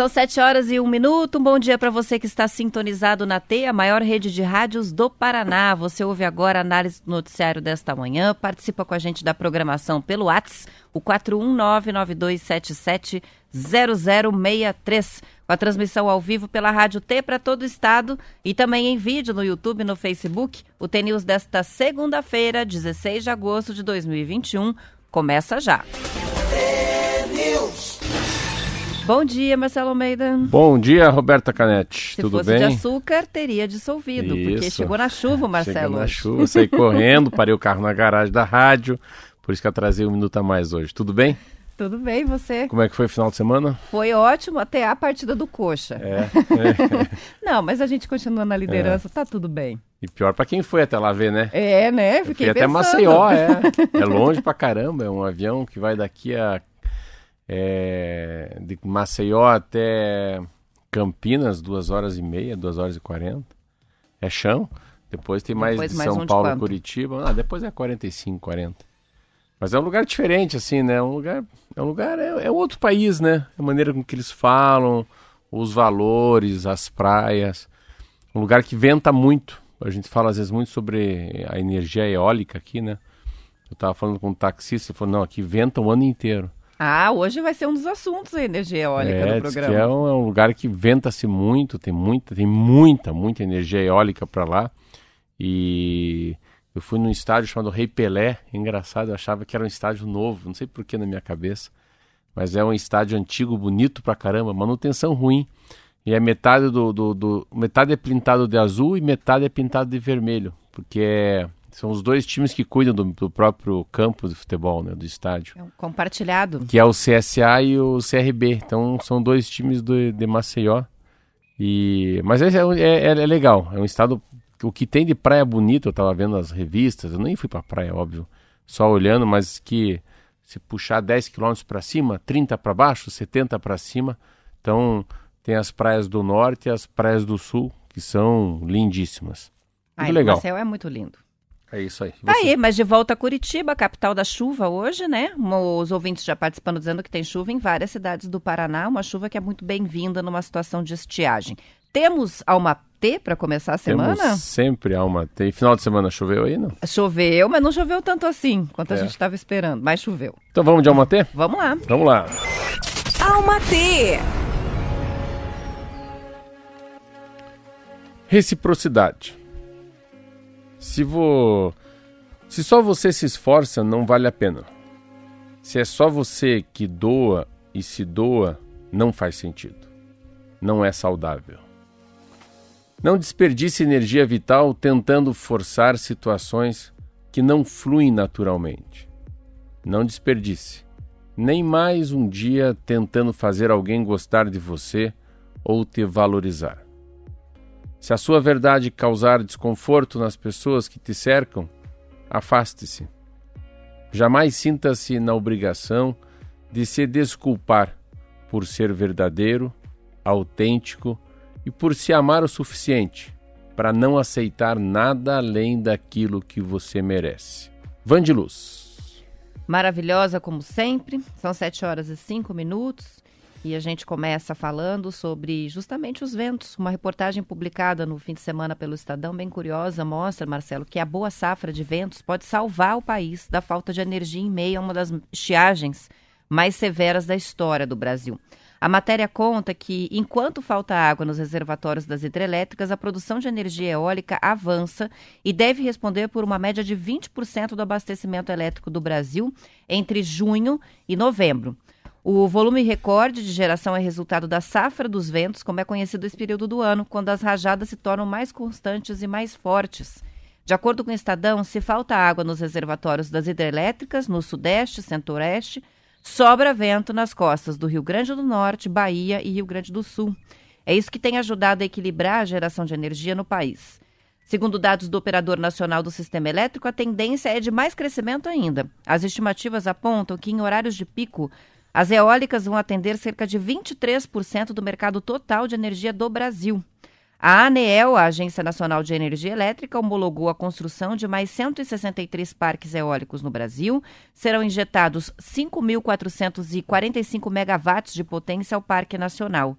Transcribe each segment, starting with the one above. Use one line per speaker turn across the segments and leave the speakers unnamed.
São sete horas e um minuto. Um bom dia para você que está sintonizado na T, a maior rede de rádios do Paraná. Você ouve agora a análise do noticiário desta manhã. Participa com a gente da programação pelo WhatsApp, o 41992770063, com a transmissão ao vivo pela Rádio T para todo o estado e também em vídeo no YouTube e no Facebook. O T News desta segunda-feira, 16 de agosto de 2021, começa já.
T-News.
Bom dia, Marcelo Almeida.
Bom dia, Roberta Canetti.
Se
Tudo
fosse
bem?
de açúcar, teria dissolvido, porque
Isso.
chegou na chuva, Marcelo.
Chegando na chuva, saí correndo, parei o carro na garagem da rádio, por isso que eu atrasei um minuto a mais hoje. Tudo bem?
Tudo bem, você?
Como é que foi o final de semana?
Foi ótimo até a partida do Coxa.
É, é.
Não, mas a gente continua na liderança, tá tudo bem.
E pior pra quem foi até lá ver, né?
É, né? Fiquei
fui até. Maceió, é. É longe pra caramba, é um avião que vai daqui a... é, de Maceió até Campinas, duas horas e meia, duas horas e quarenta. É chão. Depois tem mais
Depois
de
mais
São
um de
Paulo,
quanto?
Curitiba. Ah, depois é 45, 40. Mas é um lugar diferente, assim, né? É um lugar, é um lugar, é, é outro país, né? A maneira com que eles falam, os valores, as praias. Um lugar que venta muito. A gente fala às vezes muito sobre a energia eólica aqui, né? Eu tava falando com um taxista, ele falou, não, aqui venta o ano inteiro.
Ah, hoje vai ser um dos assuntos a energia eólica
é,
do
diz
programa.
é um, é um lugar que venta-se muito, tem muita, tem muita, muita energia eólica para lá. E eu fui num estádio chamado Rei Pelé, engraçado, eu achava que era um estádio novo, não sei por que na minha cabeça, mas é um estádio antigo, bonito pra caramba, manutenção ruim. E é metade do, do, do- metade é pintado de azul e metade é pintado de vermelho, porque é- são os dois times que cuidam do, do próprio campo de futebol, né, do estádio
É um compartilhado.
que é o CSA e o CRB. Então são dois times do, de Maceió. E mas é, um- é, é legal. É um estado o que tem de praia bonita. Eu tava vendo as revistas. Eu nem fui pra praia, óbvio. Só olhando, mas que se puxar 10 quilômetros para cima, 30 para baixo, 70 para cima. Então tem as praias do norte e as praias do sul que são lindíssimas. Muito legal.
O céu é muito lindo.
É isso aí.
Tá
Você-
aí, mas de volta a Curitiba, capital da chuva hoje, né? Os ouvintes já participando dizendo que tem chuva em várias cidades do Paraná, uma chuva que é muito bem-vinda numa situação de estiagem. Temos Alma T para começar a semana?
Temos sempre alma. Tem final de semana choveu aí, não?
Choveu, mas não choveu tanto assim quanto a
É.
gente estava esperando, mas choveu.
Então vamos de alma T?
Vamos lá.
Vamos lá.
Alma T.
Reciprocidade. Se vo... se só você se esforça, não vale a pena. Se é só você que doa e se doa, não faz sentido. Não é saudável. Não desperdice energia vital tentando forçar situações que não fluem naturalmente. Não desperdice. Nem mais um dia tentando fazer alguém gostar de você ou te valorizar. Se a sua verdade causar desconforto nas pessoas que te cercam, afaste-se. Jamais sinta-se na obrigação de se desculpar por ser verdadeiro, autêntico e por se amar o suficiente para não aceitar nada além daquilo que você merece. Van de Luz.
Maravilhosa como sempre. São sete horas e cinco minutos. E a gente começa falando sobre justamente os ventos. Uma reportagem publicada no fim de semana pelo Estadão, bem curiosa, mostra, Marcelo, que a boa safra de ventos pode salvar o país da falta de energia em meio a uma das estiagens mais severas da história do Brasil. A matéria conta que, enquanto falta água nos reservatórios das hidrelétricas, a produção de energia eólica avança e deve responder por uma média de 20% do abastecimento elétrico do Brasil entre junho e novembro. O volume recorde de geração é resultado da safra dos ventos, como é conhecido esse período do ano, quando as rajadas se tornam mais constantes e mais fortes. De acordo com o Estadão, se falta água nos reservatórios das hidrelétricas, no Sudeste, Centro-Oeste, sobra vento nas costas do Rio Grande do Norte, Bahia e Rio Grande do Sul. É isso que tem ajudado a equilibrar a geração de energia no país. Segundo dados do Operador Nacional do Sistema Elétrico, a tendência é de mais crescimento ainda. As estimativas apontam que, em horários de pico, as eólicas vão atender cerca de 23% do mercado total de energia do Brasil. A ANEEL, a Agência Nacional de Energia Elétrica, homologou a construção de mais 163 parques eólicos no Brasil. Serão injetados 5.445 megawatts de potência ao Parque Nacional.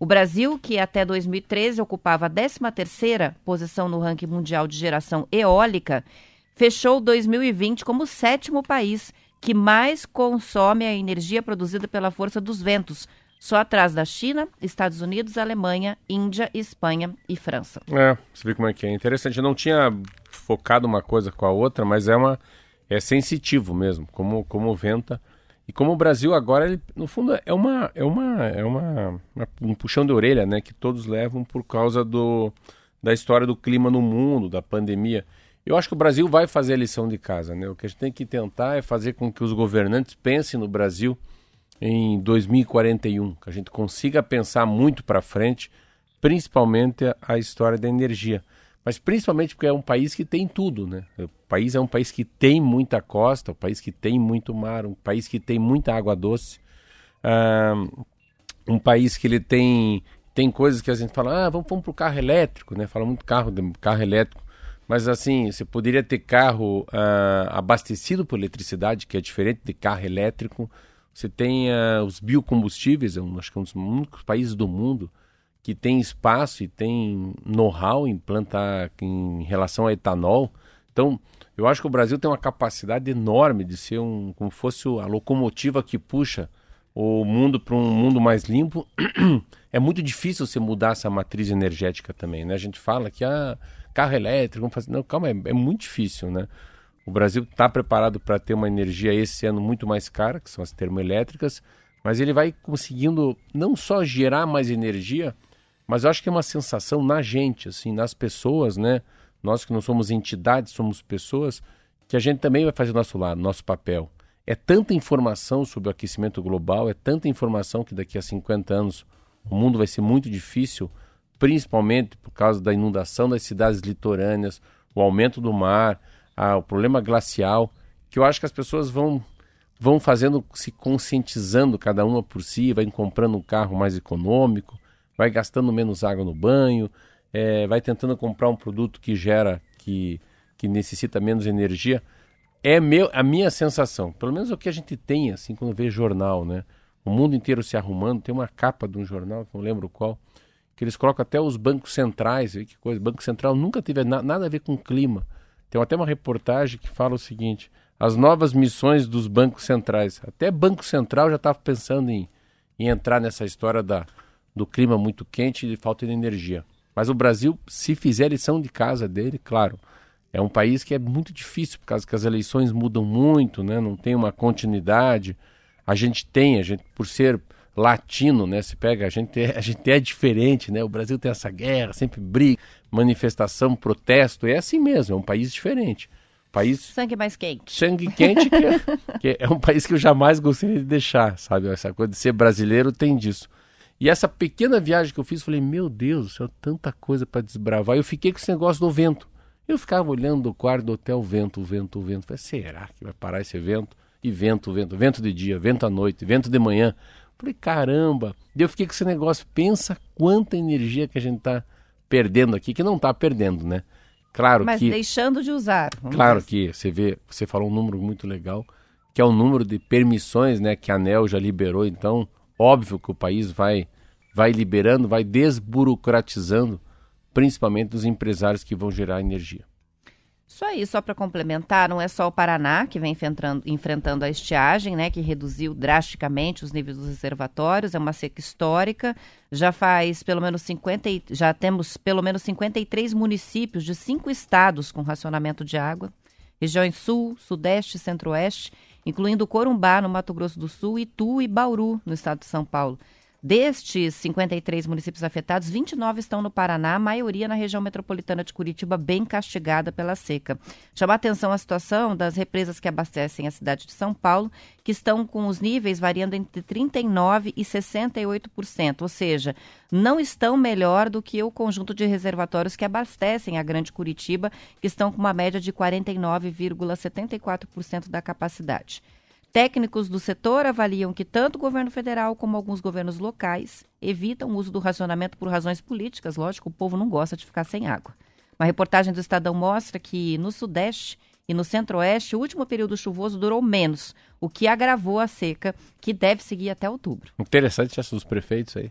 O Brasil, que até 2013 ocupava a 13ª posição no ranking mundial de geração eólica, fechou 2020 como sétimo país que mais consome a energia produzida pela força dos ventos, só atrás da China, Estados Unidos, Alemanha, Índia, Espanha e França.
É, você vê como é que é. Interessante. Eu não tinha focado uma coisa com a outra, mas é uma é sensitivo mesmo, como como venta e como o Brasil agora, ele, no fundo, é uma é uma é uma, uma, um puxão de orelha, né, que todos levam por causa do da história do clima no mundo, da pandemia. Eu acho que o Brasil vai fazer a lição de casa, né? O que a gente tem que tentar é fazer com que os governantes pensem no Brasil em 2041, que a gente consiga pensar muito para frente, principalmente a história da energia. Mas principalmente porque é um país que tem tudo, né? O país é um país que tem muita costa, um país que tem muito mar, um país que tem muita água doce, um país que ele tem tem coisas que a gente fala, ah, vamos, vamos para o carro elétrico, né? Fala muito carro, carro elétrico, mas assim, você poderia ter carro uh, abastecido por eletricidade, que é diferente de carro elétrico, você tem uh, os biocombustíveis, eu acho que é um dos únicos países do mundo que tem espaço e tem know-how em plantar em relação a etanol. Então, eu acho que o Brasil tem uma capacidade enorme de ser um, como fosse a locomotiva que puxa o mundo para um mundo mais limpo. é muito difícil você mudar essa matriz energética também, né? A gente fala que ah, carro elétrico, vamos fazer, não, calma, é, é muito difícil, né? O Brasil está preparado para ter uma energia esse ano muito mais cara, que são as termoelétricas, mas ele vai conseguindo não só gerar mais energia, mas eu acho que é uma sensação na gente, assim, nas pessoas, né? Nós que não somos entidades, somos pessoas, que a gente também vai fazer o nosso lado, nosso papel. É tanta informação sobre o aquecimento global, é tanta informação que daqui a 50 anos o mundo vai ser muito difícil, principalmente por causa da inundação das cidades litorâneas, o aumento do mar, a, o problema glacial, que eu acho que as pessoas vão vão fazendo, se conscientizando cada uma por si, vai comprando um carro mais econômico, vai gastando menos água no banho, é, vai tentando comprar um produto que gera, que, que necessita menos energia. É meu, a minha sensação, pelo menos o que a gente tem, assim, quando vê jornal, né? O mundo inteiro se arrumando, tem uma capa de um jornal, não lembro qual, que eles colocam até os bancos centrais, que coisa, Banco Central nunca teve na, nada a ver com clima. Tem até uma reportagem que fala o seguinte: as novas missões dos bancos centrais. Até Banco Central já estava pensando em, em entrar nessa história da, do clima muito quente e falta de energia. Mas o Brasil, se fizer lição de casa dele, claro, é um país que é muito difícil, por causa que as eleições mudam muito, né? não tem uma continuidade. A gente tem, a gente, por ser latino, né? Se pega, a gente é, a gente é diferente, né? O Brasil tem essa guerra, sempre briga, manifestação, protesto, é assim mesmo, é um país diferente. País
sangue mais quente.
Sangue quente que é, que é um país que eu jamais gostaria de deixar, sabe? Essa coisa de ser brasileiro tem disso. E essa pequena viagem que eu fiz, falei, meu Deus do céu, tanta coisa para desbravar. Eu fiquei com esse negócio do vento. Eu ficava olhando do quarto do hotel, vento, vento, vento. Falei, será que vai parar esse vento? E vento, vento, vento de dia, vento à noite, vento de manhã. Falei, caramba. Eu fiquei com esse negócio. Pensa quanta energia que a gente está perdendo aqui, que não está perdendo, né? Claro
Mas
que.
Mas deixando de usar.
Claro que você vê, você falou um número muito legal, que é o número de permissões né, que a ANEL já liberou. Então, óbvio que o país vai, vai liberando, vai desburocratizando, principalmente os empresários que vão gerar energia.
Isso aí, só para complementar, não é só o Paraná que vem enfrentando, a estiagem, né, que reduziu drasticamente os níveis dos reservatórios, é uma seca histórica. Já faz pelo menos 50, já temos pelo menos 53 municípios de cinco estados com racionamento de água. regiões Sul, Sudeste e Centro-Oeste, incluindo Corumbá, no Mato Grosso do Sul, Itu e Bauru, no estado de São Paulo. Destes 53 municípios afetados, 29 estão no Paraná, a maioria na região metropolitana de Curitiba, bem castigada pela seca. Chama a atenção a situação das represas que abastecem a cidade de São Paulo, que estão com os níveis variando entre 39% e 68%, ou seja, não estão melhor do que o conjunto de reservatórios que abastecem a Grande Curitiba, que estão com uma média de 49,74% da capacidade. Técnicos do setor avaliam que tanto o governo federal como alguns governos locais evitam o uso do racionamento por razões políticas. Lógico, o povo não gosta de ficar sem água. Uma reportagem do Estadão mostra que no Sudeste e no Centro-Oeste o último período chuvoso durou menos, o que agravou a seca, que deve seguir até outubro.
Interessante essa dos prefeitos aí.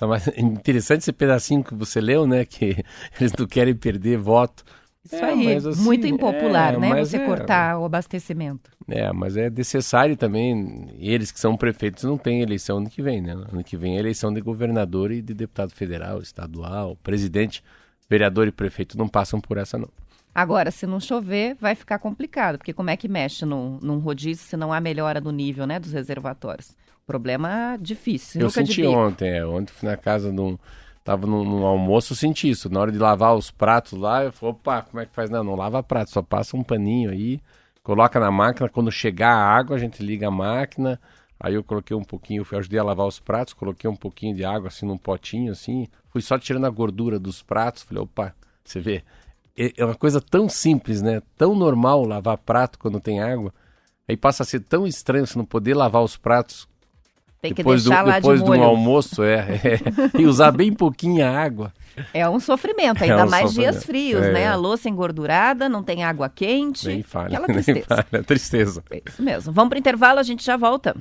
Interessante esse pedacinho que você leu, né? Que eles não querem perder voto
isso é, aí, assim, muito impopular, é, né? Você é, cortar o abastecimento.
É, mas é necessário também, eles que são prefeitos não têm eleição ano que vem, né? Ano que vem é eleição de governador e de deputado federal, estadual, presidente, vereador e prefeito não passam por essa não.
Agora, se não chover, vai ficar complicado, porque como é que mexe num, num rodízio se não há melhora do nível né, dos reservatórios? Problema difícil.
Eu senti ontem, é, ontem fui na casa de um Tava no, no, almoço, senti isso. Na hora de lavar os pratos lá, eu falei, opa, como é que faz? Não, não lava prato, só passa um paninho aí, coloca na máquina. Quando chegar a água, a gente liga a máquina. Aí eu coloquei um pouquinho, eu ajudei a lavar os pratos, coloquei um pouquinho de água assim num potinho assim. Fui só tirando a gordura dos pratos. Falei, opa, você vê, é, é uma coisa tão simples, né? Tão normal lavar prato quando tem água. Aí passa a ser tão estranho você não poder lavar os pratos
tem que depois deixar do, lá
depois
de molho.
do almoço, é, é, E usar bem pouquinha água.
É um sofrimento, ainda é um mais sofrimento. dias frios, é. né? A louça engordurada, não tem água quente.
Nem falha, aquela tristeza. Nem falha, tristeza.
É isso mesmo. Vamos para o intervalo, a gente já volta.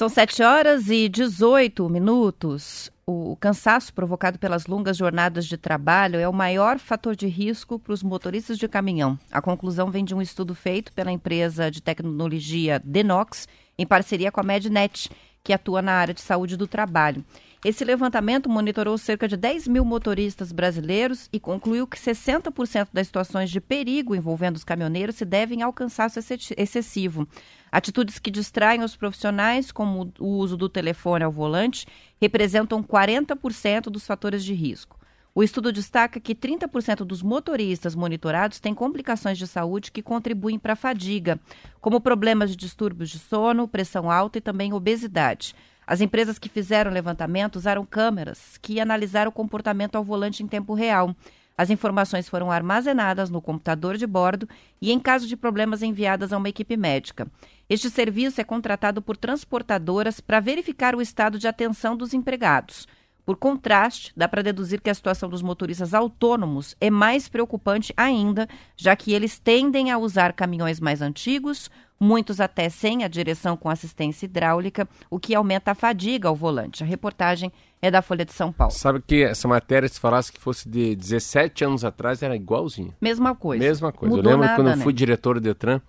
São 7 horas e 18 minutos. O cansaço provocado pelas longas jornadas de trabalho é o maior fator de risco para os motoristas de caminhão. A conclusão vem de um estudo feito pela empresa de tecnologia Denox, em parceria com a Mednet, que atua na área de saúde do trabalho. Esse levantamento monitorou cerca de 10 mil motoristas brasileiros e concluiu que 60% das situações de perigo envolvendo os caminhoneiros se devem ao cansaço excessivo. Atitudes que distraem os profissionais, como o uso do telefone ao volante, representam 40% dos fatores de risco. O estudo destaca que 30% dos motoristas monitorados têm complicações de saúde que contribuem para a fadiga, como problemas de distúrbios de sono, pressão alta e também obesidade. As empresas que fizeram o levantamento usaram câmeras que analisaram o comportamento ao volante em tempo real. As informações foram armazenadas no computador de bordo e, em caso de problemas, enviadas a uma equipe médica. Este serviço é contratado por transportadoras para verificar o estado de atenção dos empregados. Por contraste, dá para deduzir que a situação dos motoristas autônomos é mais preocupante ainda, já que eles tendem a usar caminhões mais antigos, muitos até sem a direção com assistência hidráulica, o que aumenta a fadiga ao volante. A reportagem é da Folha de São Paulo.
Sabe que essa matéria, se falasse que fosse de 17 anos atrás, era igualzinho.
Mesma coisa.
Mesma coisa. Mudou eu lembro nada, quando eu fui né? diretor do Detran,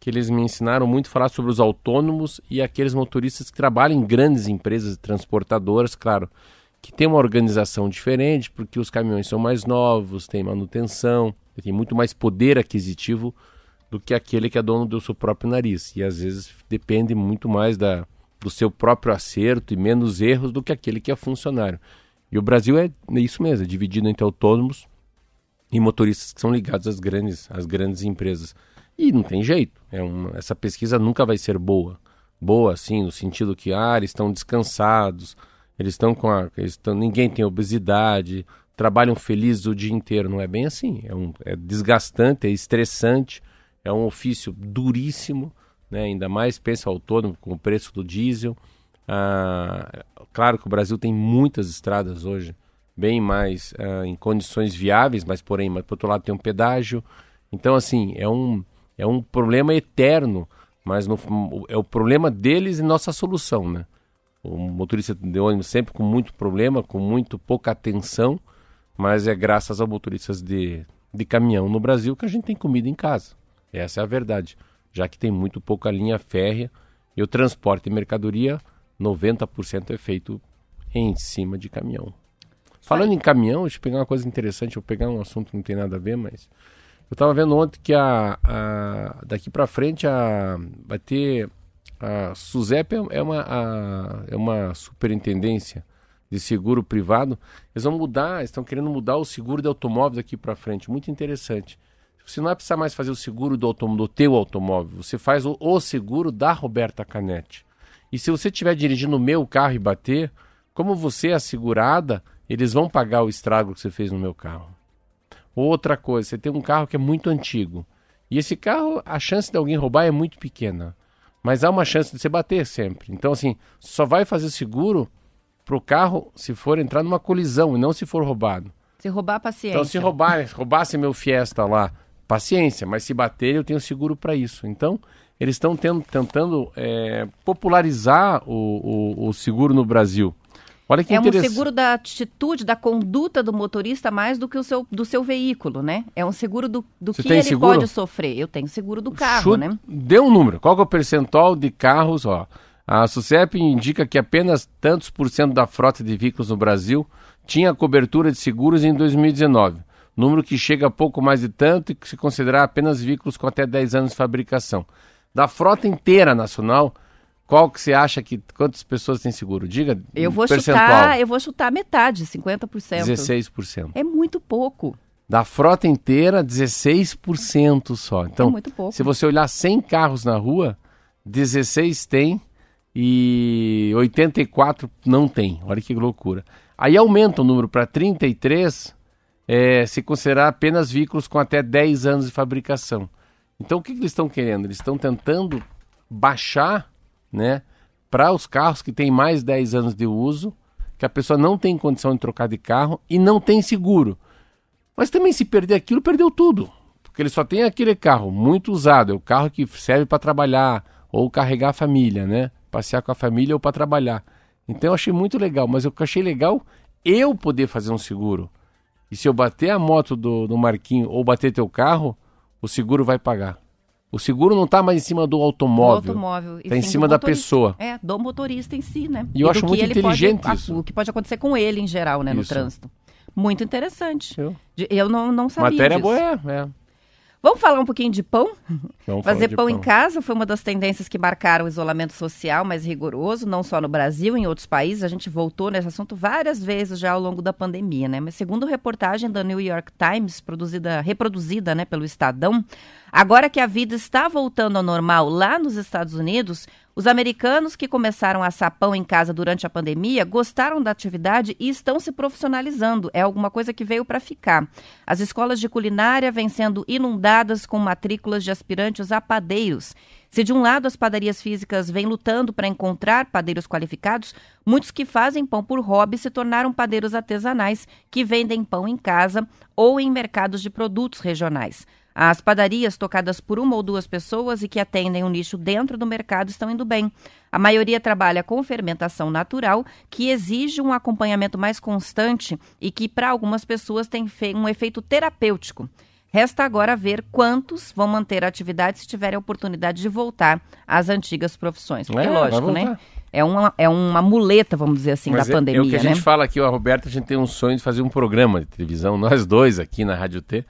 que eles me ensinaram muito a falar sobre os autônomos e aqueles motoristas que trabalham em grandes empresas transportadoras, claro, que tem uma organização diferente, porque os caminhões são mais novos, tem manutenção, tem muito mais poder aquisitivo do que aquele que é dono do seu próprio nariz. E às vezes depende muito mais da, do seu próprio acerto e menos erros do que aquele que é funcionário. E o Brasil é isso mesmo, é dividido entre autônomos e motoristas que são ligados às grandes, às grandes empresas. E não tem jeito, é uma, essa pesquisa nunca vai ser boa. Boa, assim, no sentido que ah, eles estão descansados, eles estão com a. Eles estão, ninguém tem obesidade, trabalham felizes o dia inteiro. Não é bem assim. É, um, é desgastante, é estressante, é um ofício duríssimo né? ainda mais pensa autônomo com o preço do diesel. Ah, claro que o Brasil tem muitas estradas hoje, bem mais ah, em condições viáveis, mas porém, mas, por outro lado tem um pedágio. Então, assim, é um, é um problema eterno, mas no, é o problema deles e nossa solução, né? O motorista de ônibus sempre com muito problema, com muito pouca atenção, mas é graças aos motoristas de, de caminhão no Brasil que a gente tem comida em casa. Essa é a verdade. Já que tem muito pouca linha férrea e o transporte de mercadoria, 90% é feito em cima de caminhão. Falando em caminhão, deixa eu pegar uma coisa interessante, vou pegar um assunto que não tem nada a ver, mas eu estava vendo ontem que a, a daqui para frente a, vai ter a SUSEP é uma, a, é uma superintendência de seguro privado. Eles vão mudar, estão querendo mudar o seguro de automóvel daqui para frente. Muito interessante. Você não vai precisar mais fazer o seguro do, do teu automóvel. Você faz o, o seguro da Roberta Canetti. E se você estiver dirigindo o meu carro e bater, como você é assegurada, eles vão pagar o estrago que você fez no meu carro. Outra coisa, você tem um carro que é muito antigo. E esse carro, a chance de alguém roubar é muito pequena. Mas há uma chance de você bater sempre. Então, assim, só vai fazer seguro para o carro se for entrar numa colisão e não se for roubado.
Se roubar, paciência.
Então, se roubar, roubasse meu Fiesta lá, paciência. Mas se bater, eu tenho seguro para isso. Então, eles estão tentando é, popularizar o, o, o seguro no Brasil.
Olha que é um seguro da atitude, da conduta do motorista mais do que o seu, do seu veículo, né? É um seguro do, do que ele seguro? pode sofrer. Eu tenho seguro do carro, Chute, né?
Dê um número. Qual é o percentual de carros, ó? A SUSEP indica que apenas tantos por cento da frota de veículos no Brasil tinha cobertura de seguros em 2019. Número que chega a pouco mais de tanto e que se considerar apenas veículos com até 10 anos de fabricação. Da frota inteira nacional, qual que você acha que quantas pessoas têm seguro? Diga.
Eu vou percentual. chutar, eu vou chutar metade, 50%.
16%.
É muito pouco.
Da frota inteira, 16% só. Então, é muito pouco. se você olhar 100 carros na rua, 16 tem e 84 não tem. Olha que loucura. Aí aumenta o número para 33, é, se considerar apenas veículos com até 10 anos de fabricação. Então, o que, que eles estão querendo? Eles estão tentando baixar né, para os carros que têm mais 10 anos de uso, que a pessoa não tem condição de trocar de carro e não tem seguro. Mas também se perder aquilo, perdeu tudo. Porque ele só tem aquele carro muito usado, é o carro que serve para trabalhar ou carregar a família, né? Passear com a família ou para trabalhar. Então eu achei muito legal, mas eu achei legal eu poder fazer um seguro. E se eu bater a moto do, do Marquinho ou bater teu carro, o seguro vai pagar. O seguro não está mais em cima do automóvel. Está em cima da pessoa.
É, do motorista em si, né?
E eu e acho muito inteligente
pode,
isso.
O que pode acontecer com ele em geral, né, isso. no trânsito. Muito interessante. Eu, eu não, não sabia
Matéria
disso.
boa é, é.
Vamos falar um pouquinho de pão? Vamos Fazer pão, pão, em casa foi uma das tendências que marcaram o isolamento social mais rigoroso, não só no Brasil, em outros países. A gente voltou nesse assunto várias vezes já ao longo da pandemia, né? Mas segundo reportagem da New York Times, produzida, reproduzida né, pelo Estadão, agora que a vida está voltando ao normal lá nos Estados Unidos, os americanos que começaram a assar pão em casa durante a pandemia gostaram da atividade e estão se profissionalizando. É alguma coisa que veio para ficar. As escolas de culinária vêm sendo inundadas com matrículas de aspirantes a padeiros. Se de um lado as padarias físicas vêm lutando para encontrar padeiros qualificados, muitos que fazem pão por hobby se tornaram padeiros artesanais que vendem pão em casa ou em mercados de produtos regionais. As padarias tocadas por uma ou duas pessoas e que atendem um nicho dentro do mercado estão indo bem. A maioria trabalha com fermentação natural, que exige um acompanhamento mais constante e que, para algumas pessoas, tem um efeito terapêutico. Resta agora ver quantos vão manter a atividade se tiverem a oportunidade de voltar às antigas profissões. Porque, é, lógico, né? É uma, é uma muleta, vamos dizer assim, Mas da é, pandemia. É
o que a
né?
gente fala aqui, a Roberta, a gente tem um sonho de fazer um programa de televisão, nós dois aqui na Rádio T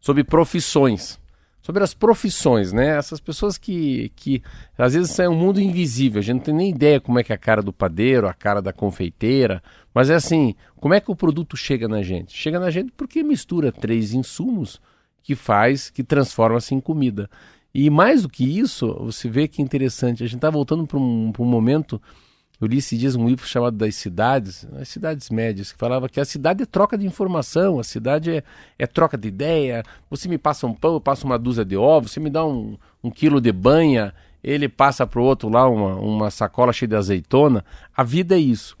sobre profissões. Sobre as profissões, né? Essas pessoas que, que às vezes é um mundo invisível, a gente não tem nem ideia como é que é a cara do padeiro, a cara da confeiteira, mas é assim, como é que o produto chega na gente? Chega na gente porque mistura três insumos que faz, que transforma-se em comida. E mais do que isso, você vê que é interessante, a gente está voltando para um, um momento eu li esses dias um livro chamado Das Cidades, as cidades médias, que falava que a cidade é troca de informação, a cidade é, é troca de ideia. Você me passa um pão, eu passo uma dúzia de ovos, você me dá um, um quilo de banha, ele passa para o outro lá uma, uma sacola cheia de azeitona. A vida é isso.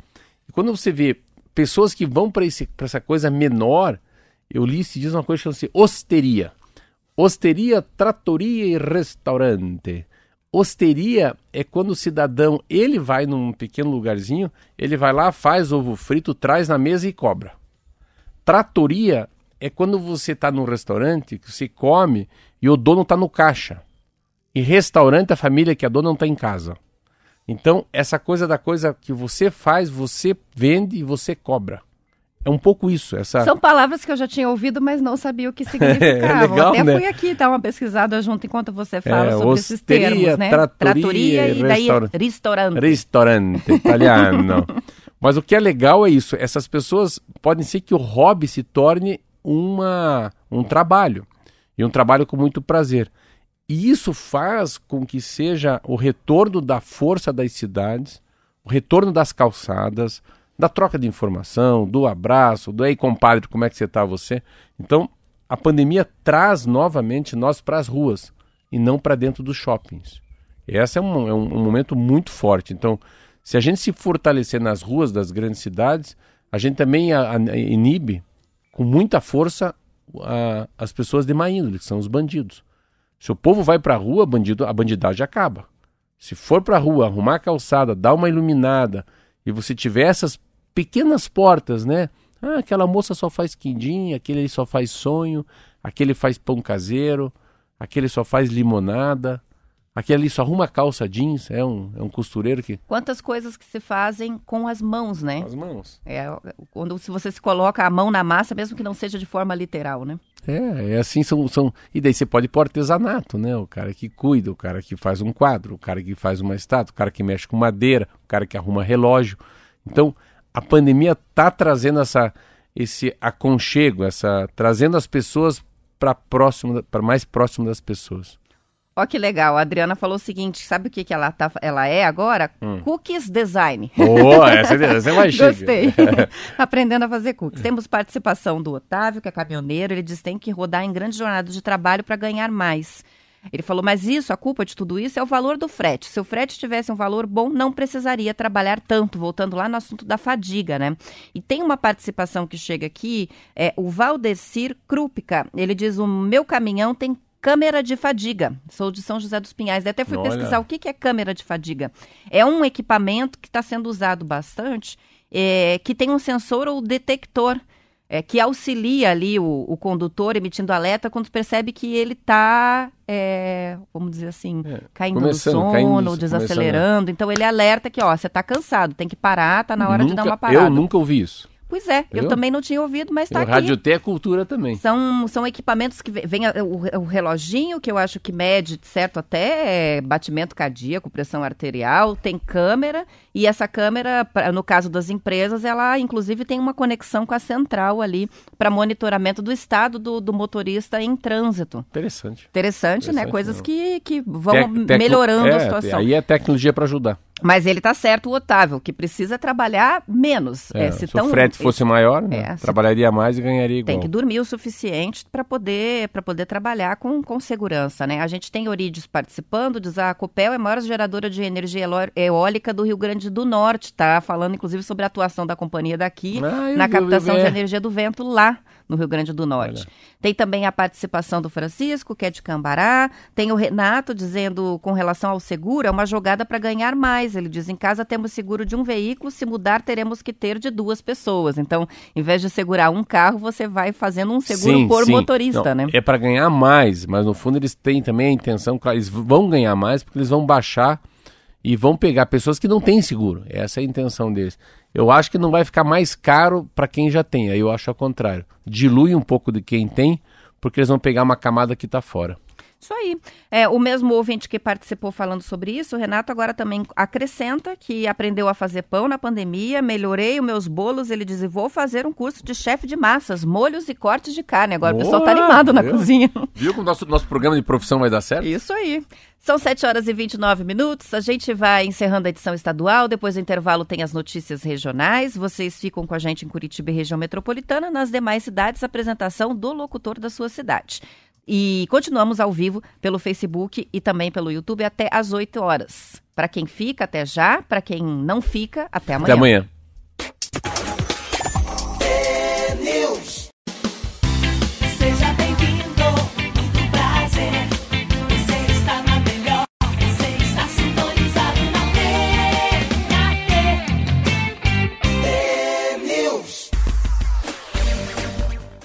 E quando você vê pessoas que vão para essa coisa menor, eu li esses dias uma coisa que chama-se osteria. Osteria, tratoria e restaurante. Osteria é quando o cidadão ele vai num pequeno lugarzinho, ele vai lá, faz ovo frito, traz na mesa e cobra. Tratoria é quando você está num restaurante, que você come e o dono está no caixa. E restaurante, a família que é dona não está em casa. Então, essa coisa da coisa que você faz, você vende e você cobra. É um pouco isso. Essa...
São palavras que eu já tinha ouvido, mas não sabia o que significavam.
É legal,
Até
né?
fui aqui dar uma pesquisada junto enquanto você fala
É,
sobre esses
osteria,
termos, né?
trattoria
e daí
restaura-
restaurante.
Restaurante italiano. Mas o que é legal é isso. Essas pessoas podem ser que o hobby se torne uma, um trabalho. E um trabalho com muito prazer. E isso faz com que seja o retorno da força das cidades, o retorno das calçadas, da troca de informação, do abraço, do ei compadre, como é que você está você? Então, a pandemia traz novamente nós para as ruas e não para dentro dos shoppings. Esse é um, é um- um momento muito forte. Então, se a gente se fortalecer nas ruas das grandes cidades, a gente também a- a- inibe com muita força a- as pessoas de má índole, que são os bandidos. Se o povo vai para a rua, bandido, a bandidagem acaba. Se for para a rua, arrumar a calçada, dar uma iluminada, e você tiver essas pequenas portas, né? Ah, aquela moça só faz quindim, aquele ali só faz sonho, aquele faz pão caseiro, aquele só faz limonada, aquele ali só arruma calça jeans, é um, é um costureiro que...
Quantas coisas que se fazem com as mãos, né?
As mãos.
É, quando se você se coloca a mão na massa, mesmo que não seja de forma literal, né?
É, é assim são, são. E daí você pode pro artesanato, né? O cara que cuida, o cara que faz um quadro, o cara que faz uma estátua, o cara que mexe com madeira, o cara que arruma relógio. Então, a pandemia tá trazendo essa, esse aconchego, essa, trazendo as pessoas para próximo, para mais próximo das pessoas.
Ó que legal, a Adriana falou o seguinte, sabe o que, que ela, tá, ela é agora?
Hum.
Cookies Design.
Oh, essa, essa é mais chique.
Gostei. Aprendendo a fazer cookies. Temos participação do Otávio, que é caminhoneiro. Ele diz que tem que rodar em grande jornada de trabalho para ganhar mais. Ele falou, mas isso, a culpa de tudo isso é o valor do frete. Se o frete tivesse um valor bom, não precisaria trabalhar tanto. Voltando lá no assunto da fadiga, né? E tem uma participação que chega aqui, é o Valdecir Krupka. Ele diz, o meu caminhão tem câmera de fadiga. Sou de São José dos Pinhais. Até fui
Olha.
pesquisar o que que é câmera de fadiga. É um equipamento que está sendo usado bastante, é, que tem um sensor ou detector é, que auxilia ali o, o condutor emitindo alerta quando percebe que ele está, vamos dizer assim,
É,
caindo no sono,
caindo-
desacelerando. Então ele alerta que, ó, você está cansado, tem que parar, tá na hora de dar
Nunca-
uma parada.
Eu nunca ouvi isso.
Pois é, eu também não tinha ouvido, mas está aqui.
Radioté é cultura também.
São, são equipamentos que ve- vem o, o reloginho, que eu acho que mede, certo, até é, batimento cardíaco, pressão arterial, tem câmera, e essa câmera, no caso das empresas, ela inclusive tem uma conexão com a central ali para monitoramento do estado do, do motorista em trânsito.
Interessante.
Interessante, né?
Interessante,
Coisas
não.
que, que vão
Tec-
melhorando
é,
a situação.
Aí é tecnologia para ajudar.
Mas ele tá certo, o Otávio, que precisa trabalhar menos.
É,
É,
se
tão-
o frete fosse maior, né,
É, se-
trabalharia mais e ganharia igual.
Tem que dormir o suficiente para poder, pra poder trabalhar com, com segurança, né? A gente tem Orides participando, diz a Copel é a maior geradora de energia eólica do Rio Grande do Norte, tá? Falando inclusive sobre a atuação da companhia daqui
Ah,
na captação
vi,
de
é.
energia do vento lá no Rio Grande do Norte. Tem também a participação do Francisco, que é de Cambará. Tem o Renato dizendo com relação ao seguro, é uma jogada para ganhar mais. Ele diz: em casa temos seguro de um veículo, se mudar teremos que ter de duas pessoas. Então, em vez de segurar um carro, você vai fazendo um seguro
Sim,
por
sim.
motorista,
Não,
né?
É para ganhar mais, mas no fundo eles têm também a intenção, claro, eles vão ganhar mais porque eles vão baixar e vão pegar pessoas que não têm seguro. Essa é a intenção deles. Eu acho que não vai ficar mais caro para quem já tem, aí eu acho ao contrário. Dilui um pouco de quem tem, porque eles vão pegar uma camada que está fora.
Isso aí. É, o mesmo ouvinte que participou falando sobre isso, o Renato agora também acrescenta que aprendeu a fazer pão na pandemia, melhorei os meus bolos, ele diz, vou fazer um curso de chefe de massas, molhos e cortes de carne. Agora o pessoal tá
Boa,
animado na cozinha.
Viu como nosso, nosso programa de profissão vai dar certo?
Isso aí. São 7 horas e 29 minutos. A gente vai encerrando a edição estadual. Depois do intervalo tem as notícias regionais. Vocês ficam com a gente em Curitiba e região metropolitana. Nas demais cidades, apresentação do locutor da sua cidade. E continuamos ao vivo pelo Facebook e também pelo YouTube até às 8 horas. Para quem fica, até já. Para quem não fica, até amanhã.
Até amanhã.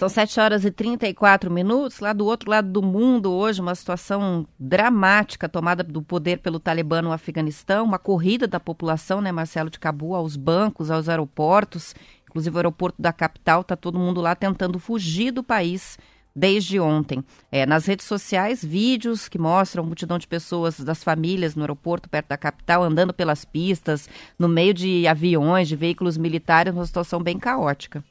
São 7 horas e 34 minutos. Lá do outro lado do mundo, hoje, uma situação dramática tomada do poder pelo Talibã no Afeganistão, uma corrida da população, né, Marcelo de Cabu, aos bancos, aos aeroportos. Inclusive, o aeroporto da capital, está todo mundo lá tentando fugir do país desde ontem. É, nas redes sociais, vídeos que mostram multidão de pessoas das famílias no aeroporto perto da capital, andando pelas pistas, no meio de aviões, de veículos militares, uma situação bem caótica.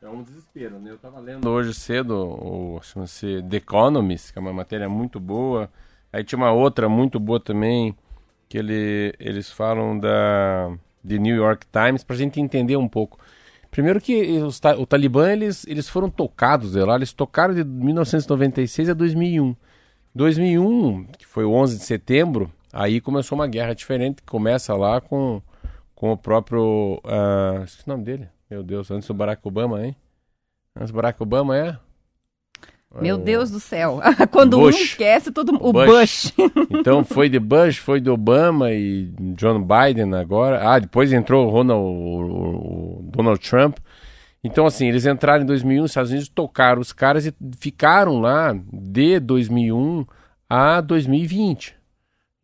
É um desespero, né? Eu estava lendo hoje cedo o chama-se The Economist, que é uma matéria muito boa. Aí tinha uma outra muito boa também, que ele, eles falam da The New York Times, para a gente entender um pouco. Primeiro que os, o Talibã, eles, eles foram tocados lá, eles tocaram de 1996 a 2001. 2001, que foi o 11 de setembro, aí começou uma guerra diferente, que começa lá com, com o próprio... Uh, esqueci o nome dele. Meu Deus, antes do Barack Obama, hein? Antes do Barack Obama é?
Meu
É o-
Deus do céu. Quando um
Bush.
esquece, todo mundo. O
Bush.
Bush.
Então foi de Bush, foi de Obama e John Biden agora. Ah, depois entrou o Ronald, o- Donald Trump. Então, assim, eles entraram em 2001, os Estados Unidos tocaram os caras e ficaram lá de 2001 a 2020.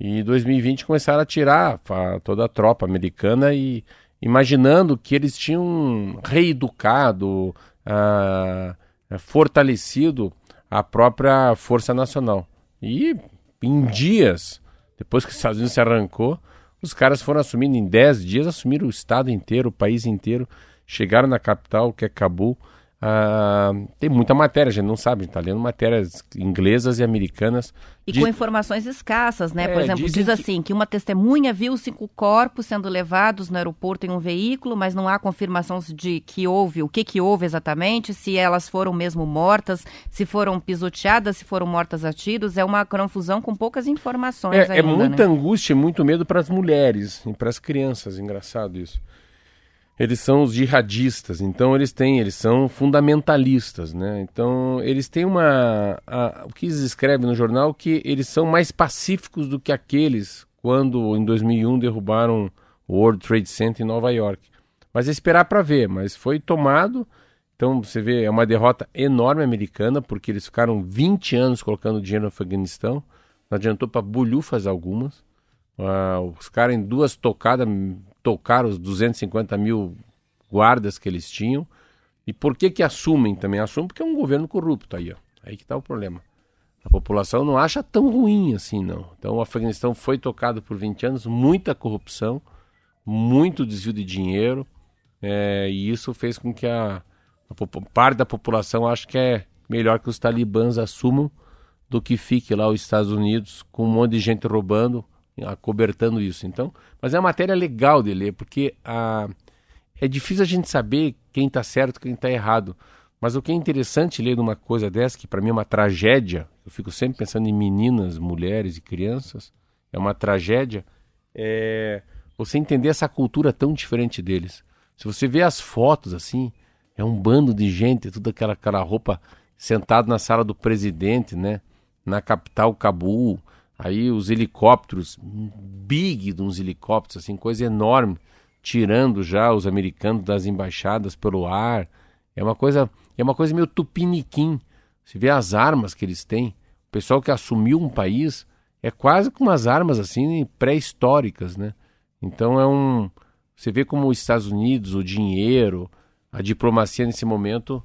E em 2020 começaram a tirar toda a tropa americana e imaginando que eles tinham reeducado, ah, fortalecido a própria Força Nacional. E em dias, depois que os Estados Unidos se arrancou, os caras foram assumindo em 10 dias, assumiram o estado inteiro, o país inteiro, chegaram na capital, que é Cabul. Ah, tem muita matéria, a gente não sabe, a gente está lendo matérias inglesas e americanas.
E
de-
com informações escassas, né? Por
É,
exemplo,
dizem
diz
que-
assim que uma testemunha viu cinco corpos sendo levados no aeroporto em um veículo, mas não há confirmação de que houve, o que que houve exatamente, se elas foram mesmo mortas, se foram pisoteadas, se foram mortas a tiros. É uma confusão com poucas informações
É, é
ainda,
muita
né?
angústia e muito medo para as mulheres e para as crianças, engraçado isso. Eles são os jihadistas, então eles têm, eles são fundamentalistas, né? Então eles têm uma, a- o que eles escrevem no jornal que eles são mais pacíficos do que aqueles quando em 2001 derrubaram o World Trade Center em Nova York. Mas é esperar para ver, mas foi tomado. Então você vê, é uma derrota enorme americana porque eles ficaram 20 anos colocando dinheiro no Afeganistão. Não adiantou para bolhufas algumas. Ah, os caras em duas tocadas tocaram os 250 mil guardas que eles tinham. E por que que assumem também? Assumem porque é um governo corrupto aí, ó. Aí que tá o problema. A população não acha tão ruim assim, não. Então o Afeganistão foi tocado por 20 anos, muita corrupção, muito desvio de dinheiro, é, e isso fez com que a, a parte da população ache que é melhor que os talibãs assumam do que fique lá os Estados Unidos com um monte de gente roubando, acobertando isso. Então, mas é uma matéria legal de ler, porque a, é difícil a gente saber quem está certo quem está errado. Mas o que é interessante ler numa coisa dessa, que para mim é uma tragédia, eu fico sempre pensando em meninas, mulheres e crianças, é uma tragédia, é você entender essa cultura tão diferente deles. Se você vê as fotos assim, é um bando de gente, tudo aquela, aquela roupa sentado na sala do presidente, né? Na capital Cabul, aí os helicópteros, big de uns helicópteros, assim, coisa enorme, tirando já os americanos das embaixadas pelo ar. É uma coisa, é uma coisa meio tupiniquim. Você vê as armas que eles têm. O pessoal que assumiu um país é quase com umas armas assim pré-históricas, né? Então é um, você vê como os Estados Unidos, o dinheiro, a diplomacia nesse momento,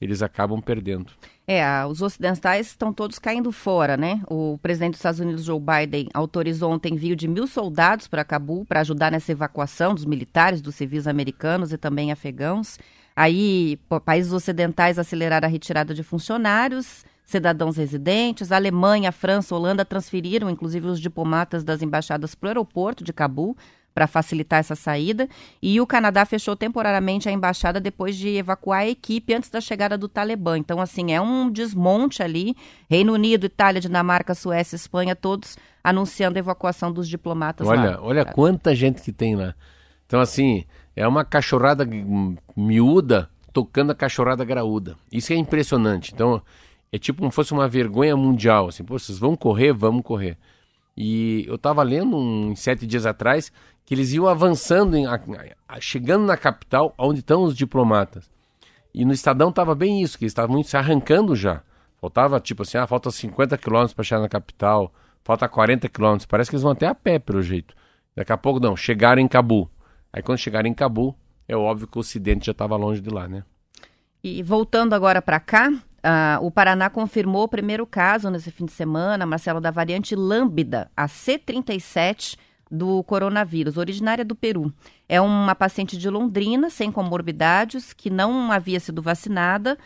eles acabam perdendo.
É, os ocidentais estão todos caindo fora, né? O presidente dos Estados Unidos, Joe Biden, autorizou ontem envio de mil soldados para Cabul para ajudar nessa evacuação dos militares, dos civis americanos e também afegãos. Aí, pa- países ocidentais aceleraram a retirada de funcionários, cidadãos residentes. A Alemanha, a França, a Holanda transferiram, inclusive, os diplomatas das embaixadas para o aeroporto de Cabul para facilitar essa saída. E o Canadá fechou temporariamente a embaixada depois de evacuar a equipe antes da chegada do Talibã. Então, assim, é um desmonte ali. Reino Unido, Itália, Dinamarca, Suécia, Espanha, todos anunciando a evacuação dos diplomatas
Olha,
lá.
olha quanta gente que tem lá. Então, assim, é uma cachorrada miúda tocando a cachorrada graúda. Isso é impressionante. Então, é tipo como fosse uma vergonha mundial. Assim, pô, vocês vão correr? Vamos correr. E eu estava lendo uns sete dias atrás que eles iam avançando, em- a- a- chegando na capital, onde estão os diplomatas. E no Estadão tava bem isso, que eles estavam se arrancando já. Faltava tipo assim, ah, falta 50 quilômetros para chegar na capital, falta 40 quilômetros. Parece que eles vão até a pé, pelo jeito. Daqui a pouco não, chegaram em Cabu. Aí quando chegaram em Cabu, é óbvio que o Ocidente já estava longe de lá, né?
E voltando agora para cá, ah, o Paraná confirmou o primeiro caso nesse fim de semana, Marcelo, da variante Lambda, a C37 do coronavírus, originária do Peru. É uma paciente de Londrina, sem comorbidades, que não havia sido vacinada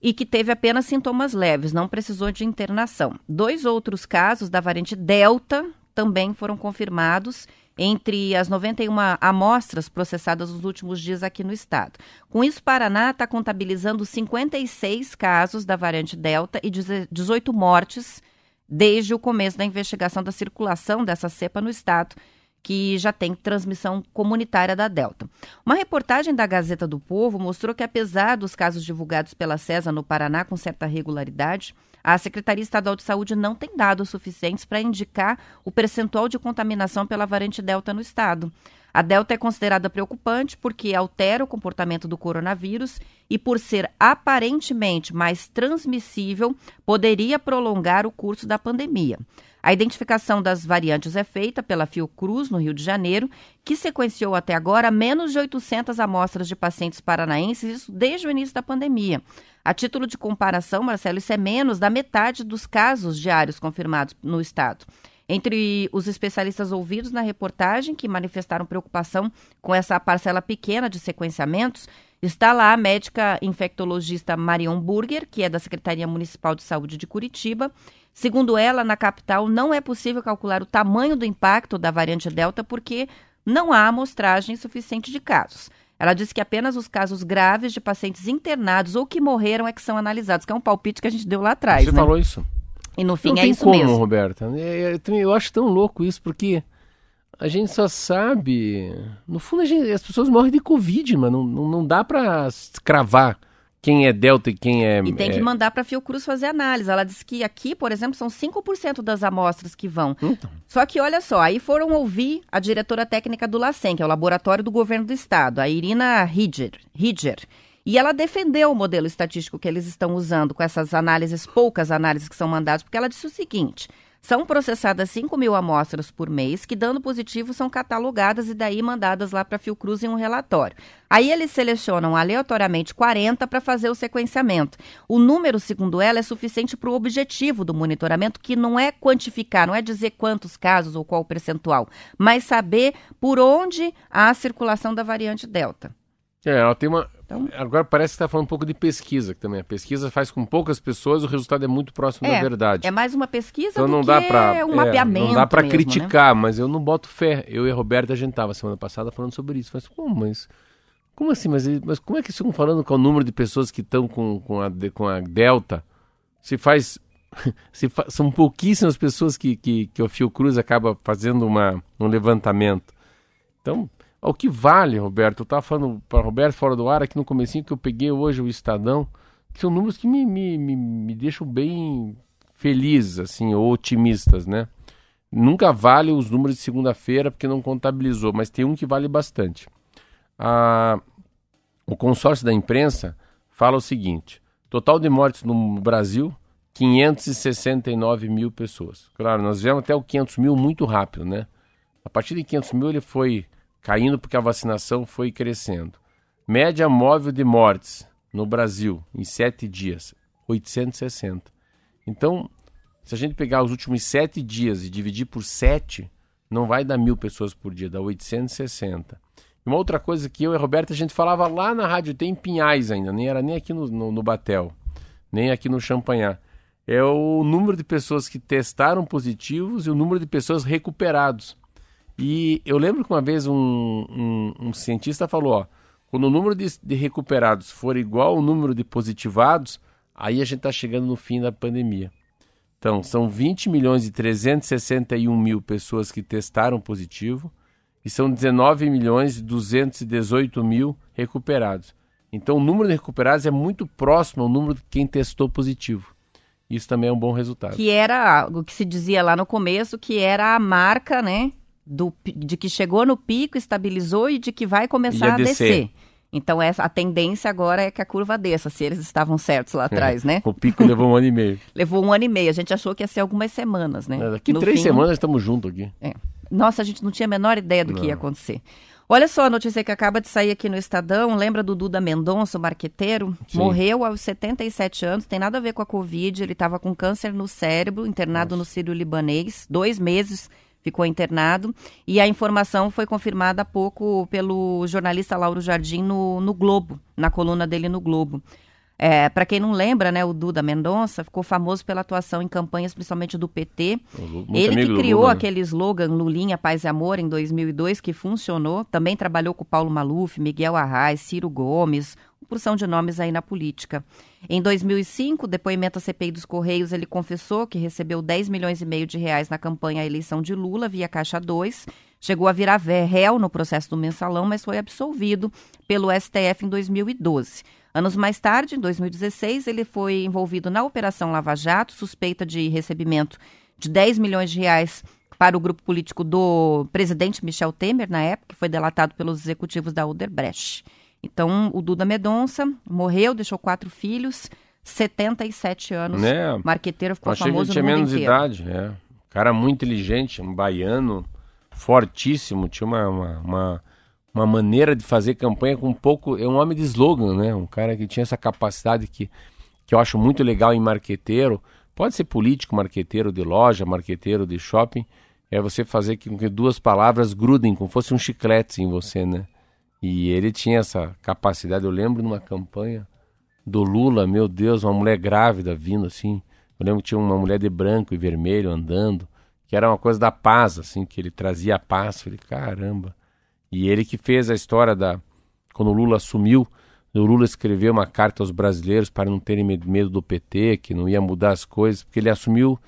e que teve apenas sintomas leves, não precisou de internação. Dois outros casos da variante Delta também foram confirmados entre as 91 amostras processadas nos últimos dias aqui no estado. Com isso, Paraná está contabilizando 56 casos da variante Delta e 18 mortes desde o começo da investigação da circulação dessa cepa no estado, que já tem transmissão comunitária da Delta. Uma reportagem da Gazeta do Povo mostrou que, apesar dos casos divulgados pela CESA no Paraná com certa regularidade, a Secretaria Estadual de Saúde não tem dados suficientes para indicar o percentual de contaminação pela variante Delta no estado. A Delta é considerada preocupante porque altera o comportamento do coronavírus e, por ser aparentemente mais transmissível, poderia prolongar o curso da pandemia. A identificação das variantes é feita pela Fiocruz, no Rio de Janeiro, que sequenciou até agora menos de 800 amostras de pacientes paranaenses, isso desde o início da pandemia. A título de comparação, Marcelo, isso é menos da metade dos casos diários confirmados no estado. Entre os especialistas ouvidos na reportagem, que manifestaram preocupação com essa parcela pequena de sequenciamentos, está lá a médica infectologista Marion Burger, que é da Secretaria Municipal de Saúde de Curitiba. Segundo ela, na capital não é possível calcular o tamanho do impacto da variante Delta porque não há amostragem suficiente de casos. Ela disse que apenas os casos graves de pacientes internados ou que morreram é que são analisados, que é um palpite que a gente deu lá atrás.
Você
né?
falou isso.
E no fim
não
é
tem
isso
como,
mesmo.
Roberta. É, Eu, eu acho tão louco isso, porque a gente só sabe. No fundo, gente- as pessoas morrem de Covid, mas não, não, não dá pra cravar quem é Delta e quem é.
E tem que
é-
mandar para a Fiocruz fazer análise. Ela disse que aqui, por exemplo, são 5% das amostras que vão.
Então.
Só que olha só, aí foram ouvir a diretora técnica do LACEN, que é o laboratório do governo do estado, a Irina Ridger. Ridger. E ela defendeu o modelo estatístico que eles estão usando com essas análises, poucas análises que são mandadas, porque ela disse o seguinte: são processadas 5 mil amostras por mês, que dando positivo são catalogadas e daí mandadas lá para a Fiocruz em um relatório. Aí eles selecionam aleatoriamente 40 para fazer o sequenciamento. O número, segundo ela, é suficiente para o objetivo do monitoramento, que não é quantificar, não é dizer quantos casos ou qual percentual, mas saber por onde há a circulação da variante Delta.
É, ela tem uma.
Então-
Agora parece que está falando um pouco de pesquisa que também. A pesquisa faz com poucas pessoas, o resultado é muito próximo da verdade.
É mais uma pesquisa
Então
do
não dá pra,
um
é,
mapeamento.
não dá para
mesmo, né?
criticar, mas eu não boto fé. Eu e a Roberta a gente tava semana passada falando sobre isso. Mas como, mas como assim? Mas, mas como é que estão falando com o número de pessoas que estão com, com, a, com a Delta? Se faz, se fa- são pouquíssimas pessoas que, que, que o Fiocruz acaba fazendo uma, um levantamento. Então, o que vale, Roberto? Eu estava falando para Roberto fora do ar aqui no comecinho que eu peguei hoje o Estadão, que são números que me, me, me, me deixam bem felizes, assim, ou otimistas, né? Nunca vale os números de segunda-feira porque não contabilizou, mas tem um que vale bastante. A- o consórcio da imprensa fala o seguinte: total de mortes no Brasil, 569 mil pessoas. Claro, nós viemos até o 500 mil muito rápido, né? A partir de 500 mil ele foi caindo porque a vacinação foi crescendo. Média móvel de mortes no Brasil em sete dias, 860. Então, se a gente pegar os últimos sete dias e dividir por sete, não vai dar mil pessoas por dia, dá 860. E uma outra coisa que eu e a Roberta a gente falava lá na rádio, tem em Pinhais ainda, nem era nem aqui no, no, no Batel, nem aqui no Champanhar. É o número de pessoas que testaram positivos e o número de pessoas recuperados. E eu lembro que uma vez um, um, um cientista falou, ó, quando o número de, de recuperados for igual ao número de positivados, aí a gente está chegando no fim da pandemia. Então, são 20 milhões e 361 mil pessoas que testaram positivo e são 19 milhões e 218 mil recuperados. Então, o número de recuperados é muito próximo ao número de quem testou positivo. Isso também é um bom resultado.
Que era o que se dizia lá no começo, que era a marca, né? Do, de que chegou no pico, estabilizou e de que vai começar a
descer.
descer. Então essa, a tendência agora é que a curva desça, se eles estavam certos lá atrás, né?
O pico levou um ano e meio.
Levou um ano e meio. A gente achou que ia ser algumas semanas, né?
É, daqui
No
três
fim,
semanas estamos juntos aqui.
é. Nossa, a gente não tinha a menor ideia do que ia acontecer. Olha só a notícia que acaba de sair aqui no Estadão. Lembra do Duda Mendonça, o marqueteiro?
Sim.
Morreu aos 77 anos, tem nada a ver com a Covid. Ele estava com câncer no cérebro, internado no Sírio Libanês, dois meses ficou internado. E a informação foi confirmada há pouco pelo jornalista Lauro Jardim no, no Globo, na coluna dele no Globo. É, Para quem não lembra, né, o Duda Mendonça ficou famoso pela atuação em campanhas, principalmente do PT.
Muito
Ele que criou
Lula, né?
aquele slogan Lulinha, Paz e Amor em 2002, que funcionou. Também trabalhou com Paulo Maluf, Miguel Arraes, Ciro Gomes, porção de nomes aí na política. Em 2005, depoimento à CPI dos Correios, ele confessou que recebeu 10 milhões e meio de reais na campanha à eleição de Lula via Caixa 2. Chegou a virar réu no processo do mensalão, mas foi absolvido pelo STF em 2012. Anos mais tarde, em 2016, ele foi envolvido na Operação Lava Jato, suspeita de recebimento de 10 milhões de reais para o grupo político do presidente Michel Temer, na época, que foi delatado pelos executivos da Odebrecht. Então, o Duda Medonça morreu, deixou quatro filhos, 77 anos.
Né?
Marqueteiro ficou
achei que ele
famoso
tinha
no mundo
menos
inteiro.
idade, é. Cara muito inteligente, um baiano, fortíssimo, tinha uma, uma, uma, uma maneira de fazer campanha com um pouco. É um homem de slogan, né? Um cara que tinha essa capacidade que, que eu acho muito legal em marqueteiro. Pode ser político, marqueteiro de loja, marqueteiro de shopping. É você fazer com que duas palavras grudem, como fosse um chiclete em você, né? E ele tinha essa capacidade. Eu lembro numa campanha do Lula, meu Deus, uma mulher grávida vindo assim. Eu lembro que tinha uma mulher de branco e vermelho andando, que era uma coisa da paz, assim, que ele trazia a paz. Falei, caramba. E ele que fez a história da. Quando o Lula assumiu, o Lula escreveu uma carta aos brasileiros para não terem med- medo do PT, que não ia mudar as coisas, porque ele assumiu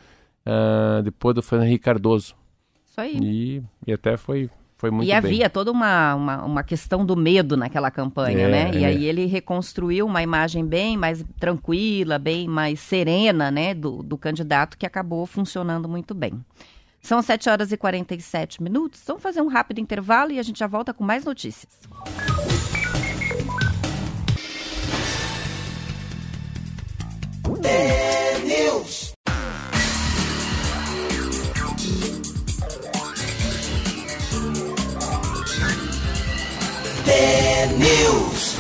ah, depois do Fernando Henrique Cardoso.
Isso aí.
E, e até foi, foi muito
e
bem.
havia toda uma, uma, uma questão do medo naquela campanha,
É,
né? E
é.
aí ele reconstruiu uma imagem bem mais tranquila, bem mais serena, né? Do, do candidato que acabou funcionando muito bem. São 7 horas e 47 minutos. Vamos fazer um rápido intervalo e a gente já volta com mais notícias.
News. News.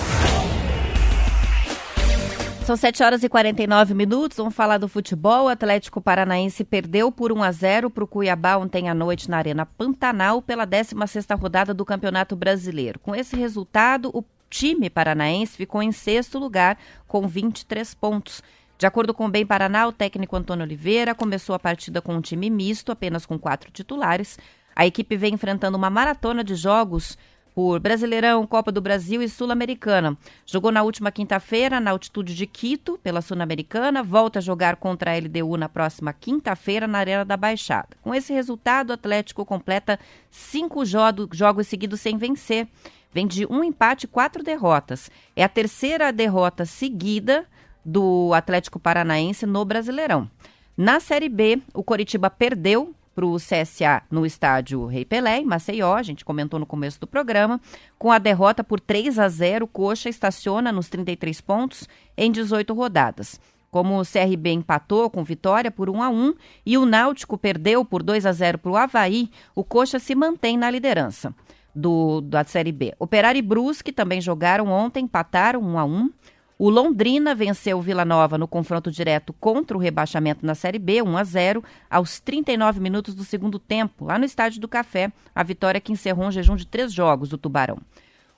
São 7 horas e 49 minutos. Vamos falar do futebol. O Atlético Paranaense perdeu por 1 a 0 para o Cuiabá ontem à noite na Arena Pantanal pela 16ª rodada do Campeonato Brasileiro. Com esse resultado, o time paranaense ficou em sexto lugar com 23 pontos. De acordo com o Bem Paraná, o técnico Antônio Oliveira começou a partida com um time misto, apenas com quatro titulares. A equipe vem enfrentando uma maratona de jogos por Brasileirão, Copa do Brasil e Sul-Americana. Jogou na última quinta-feira na altitude de Quito, pela Sul-Americana, volta a jogar contra a LDU na próxima quinta-feira na Arena da Baixada. Com esse resultado, o Atlético completa cinco jo- jogos seguidos sem vencer. Vem de um empate e quatro derrotas. É a terceira derrota seguida do Atlético Paranaense no Brasileirão. Na Série B, o Coritiba perdeu para o CSA no estádio Rei Pelé, em Maceió, a gente comentou no começo do programa. Com a derrota por 3 a 0, o Coxa estaciona nos 33 pontos em 18 rodadas. Como o CRB empatou com vitória por 1 a 1 e o Náutico perdeu por 2 a 0 para o Havaí, o Coxa se mantém na liderança do, da Série B. Operário e Brusque também jogaram ontem, empataram 1 a 1 o Londrina venceu o Vila Nova no confronto direto contra o rebaixamento na Série B, 1 a 0, aos 39 minutos do segundo tempo, lá no Estádio do Café, a vitória que encerrou um jejum de três jogos do Tubarão.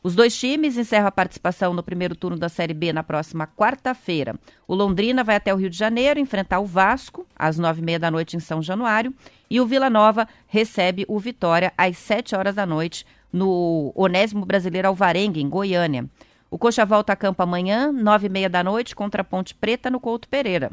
Os dois times encerram a participação no primeiro turno da Série B na próxima quarta-feira. O Londrina vai até o Rio de Janeiro enfrentar o Vasco, às nove e meia da noite em São Januário, e o Vila Nova recebe o Vitória às sete horas da noite no Onésimo Brasileiro Alvarengue, em Goiânia. O Coxa volta a campo amanhã, nove e meia da noite, contra a Ponte Preta, no Couto Pereira.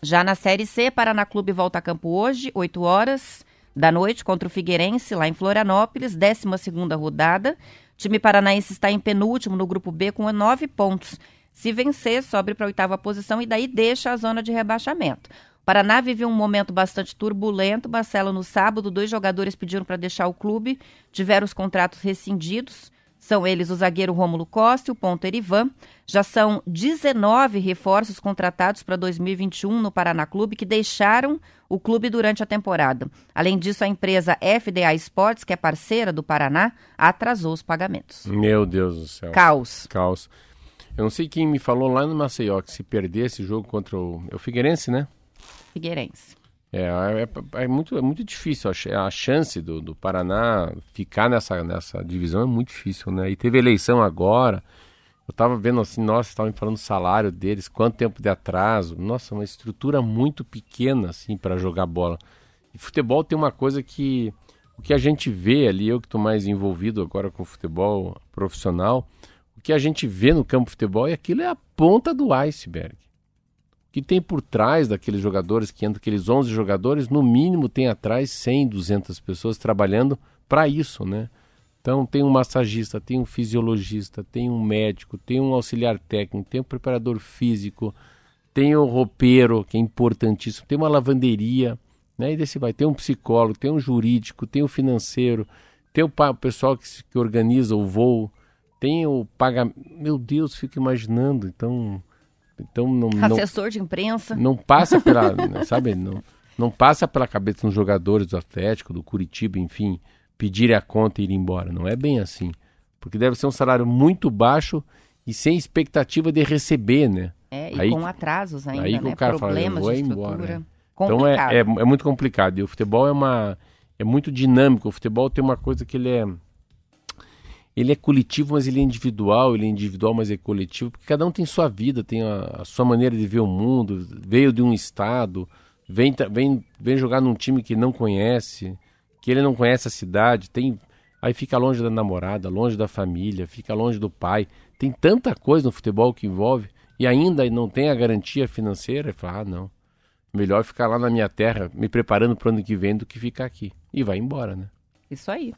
Já na Série C, Paraná Clube volta a campo hoje, 8 horas da noite, contra o Figueirense, lá em Florianópolis, 12 rodada. O time paranaense está em penúltimo no grupo B com nove pontos. Se vencer, sobe para a oitava posição e daí deixa a zona de rebaixamento. O Paraná vive um momento bastante turbulento. Marcelo, no sábado, dois jogadores pediram para deixar o clube, tiveram os contratos rescindidos. São eles o zagueiro Rômulo Costa e o ponto Erivan. Já são 19 reforços contratados para 2021 no Paraná Clube que deixaram o clube durante a temporada. Além disso, a empresa FDA Esportes, que é parceira do Paraná, atrasou os pagamentos.
Meu Deus do céu.
Caos.
Caos. Eu não sei quem me falou lá no Maceió que se perder esse jogo contra o, é o Figueirense, né?
Figueirense.
É, é, é muito, é muito difícil. A ch- A chance do, do Paraná ficar nessa, nessa divisão é muito difícil, né? E teve eleição agora. Eu tava vendo assim, nossa, estavam me falando do salário deles, quanto tempo de atraso. Nossa, uma estrutura muito pequena, assim, para jogar bola. E futebol tem uma coisa que. O que a gente vê ali, eu que estou mais envolvido agora com futebol profissional, o que a gente vê no campo de futebol é aquilo é a ponta do iceberg que tem por trás daqueles jogadores que entram, aqueles 11 jogadores, no mínimo tem atrás 100, 200 pessoas trabalhando para isso, né? Então tem um massagista, tem um fisiologista, tem um médico, tem um auxiliar técnico, tem um preparador físico, tem o roupeiro, que é importantíssimo, tem uma lavanderia, né? E desse vai, tem um psicólogo, tem um jurídico, tem o financeiro, tem o, pessoal que, que organiza o voo, tem o pagamento. Meu Deus, fico imaginando, então... Então não, não,
Assessor de imprensa.
não passa pela, né, sabe, não, não passa pela cabeça dos jogadores do Atlético, do Curitiba, enfim, pedirem a conta e ir embora. Não é bem assim. Porque deve ser um salário muito baixo e sem expectativa de receber, né?
É, e
Aí
com atrasos ainda,
aí
né?
o cara fala, eu
Problemas
vou
de
embora,
estrutura.
né? Então é, é, é muito complicado. E o futebol é uma é muito dinâmico. O futebol tem uma coisa que ele é ele é coletivo, mas ele é individual, ele é individual, mas é coletivo, porque cada um tem sua vida, tem a, a sua maneira de ver o mundo, veio de um estado, vem, vem, vem jogar num time que não conhece, que ele não conhece a cidade, tem aí fica longe da namorada, longe da família, fica longe do pai. Tem tanta coisa no futebol que envolve e ainda não tem a garantia financeira, e fala, ah, não. Melhor ficar lá na minha terra, me preparando para o ano que vem do que ficar aqui. E vai embora, né?
Isso aí.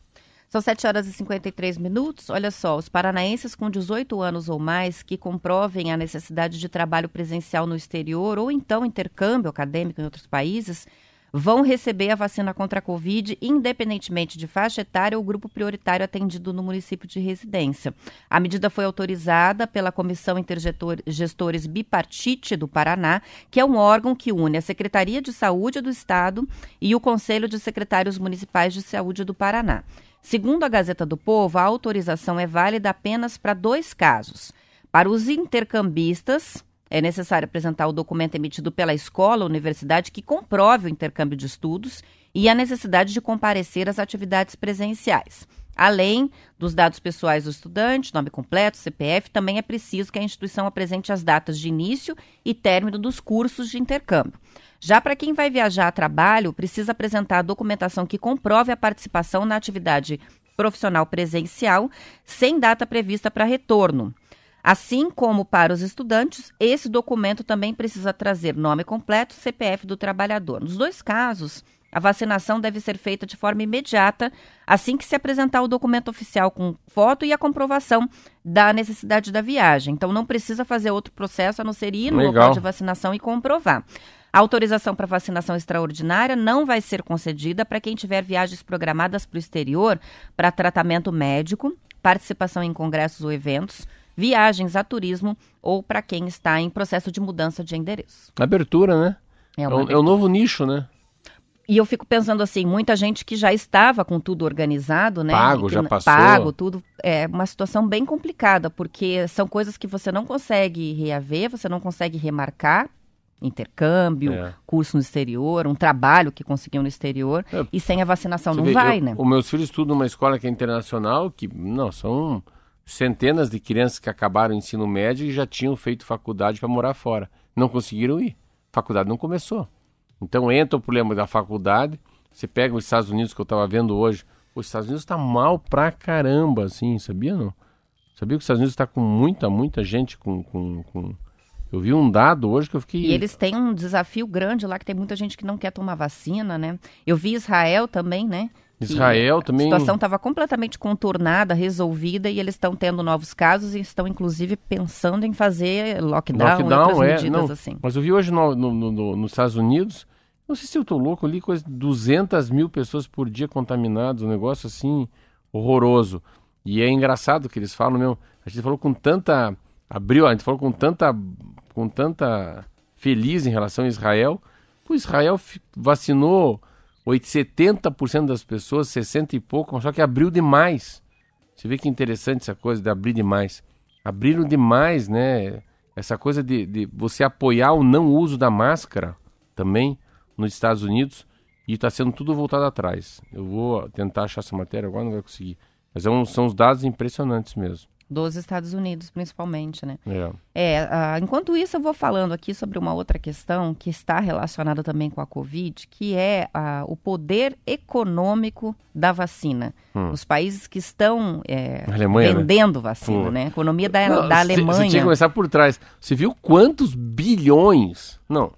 São 7 horas e 53 minutos. Olha só, os paranaenses com 18 anos ou mais que comprovem a necessidade de trabalho presencial no exterior ou então intercâmbio acadêmico em outros países vão receber a vacina contra a Covid, independentemente de faixa etária ou grupo prioritário atendido no município de residência. A medida foi autorizada pela Comissão Intergestores Bipartite do Paraná, que é um órgão que une a Secretaria de Saúde do Estado e o Conselho de Secretários Municipais de Saúde do Paraná. Segundo a Gazeta do Povo, a autorização é válida apenas para dois casos. Para os intercambistas, é necessário apresentar o documento emitido pela escola ou universidade que comprove o intercâmbio de estudos e a necessidade de comparecer às atividades presenciais. Além dos dados pessoais do estudante, nome completo, CPF, também é preciso que a instituição apresente as datas de início e término dos cursos de intercâmbio. Já para quem vai viajar a trabalho, precisa apresentar a documentação que comprove a participação na atividade profissional presencial, sem data prevista para retorno. Assim como para os estudantes, esse documento também precisa trazer nome completo, CPF do trabalhador. Nos dois casos, a vacinação deve ser feita de forma imediata, assim que se apresentar o documento oficial com foto e a comprovação da necessidade da viagem. Então, não precisa fazer outro processo a não ser ir no
Legal.
local de vacinação e comprovar. A autorização para vacinação extraordinária não vai ser concedida para quem tiver viagens programadas para o exterior para tratamento médico, participação em congressos ou eventos, viagens a turismo ou para quem está em processo de mudança de endereço.
Abertura, né?
É
É,
uma
um, é um novo nicho, né?
E eu fico pensando assim, muita gente que já estava com tudo organizado, né?
Pago,
que
já passou.
Pago, tudo. É uma situação bem complicada, porque são coisas que você não consegue reaver, você não consegue remarcar. Intercâmbio,
É.
curso no exterior, um trabalho que conseguiu no exterior.
É.
E sem a vacinação
Você
não
vê,
vai,
eu-
né?
Os meus filhos estudam numa escola que é internacional, que não, são centenas de crianças que acabaram o ensino médio e já tinham feito faculdade para morar fora. Não conseguiram ir. A faculdade não começou. Então entra o problema da faculdade. Você pega os Estados Unidos que eu estava vendo hoje. Os Estados Unidos está mal pra caramba, assim, sabia não? Sabia que os Estados Unidos está com muita, muita gente com, com, com... Eu vi um dado hoje que eu fiquei...
E eles têm um desafio grande lá, que tem muita gente que não quer tomar vacina, né? Eu vi Israel também, né?
Israel também...
A situação estava completamente contornada, resolvida, e eles estão tendo novos casos e estão, inclusive, pensando em fazer lockdown,
Lockdown,
outras
é,
medidas
não.
assim.
Mas eu vi hoje no, no- no- no- nos Estados Unidos, não sei se eu tô louco, eu li coisa de 200 mil pessoas por dia contaminadas, um negócio assim horroroso. E é engraçado que eles falam, meu, a gente falou com tanta abriu, a gente falou com tanta com tanta feliz em relação a Israel. O Israel vacinou 8, 70% das pessoas, 60 e pouco, só que abriu demais. Você vê que interessante essa coisa de abrir demais. Abriram demais, né? Essa coisa de, de você apoiar o não uso da máscara também nos Estados Unidos e está sendo tudo voltado atrás. Eu vou tentar achar essa matéria agora, não vai conseguir. Mas é são os dados impressionantes mesmo.
Dos Estados Unidos, principalmente, né?
É.
É, ah, enquanto isso, eu vou falando aqui sobre uma outra questão que está relacionada também com a Covid, que é ah, o poder econômico da vacina. Os países que estão é,
Alemanha, né?
vendendo vacina,
Hum.
né? A economia da,
Não,
da Alemanha.
Você tinha que começar por trás. Você viu quantos bilhões? Não.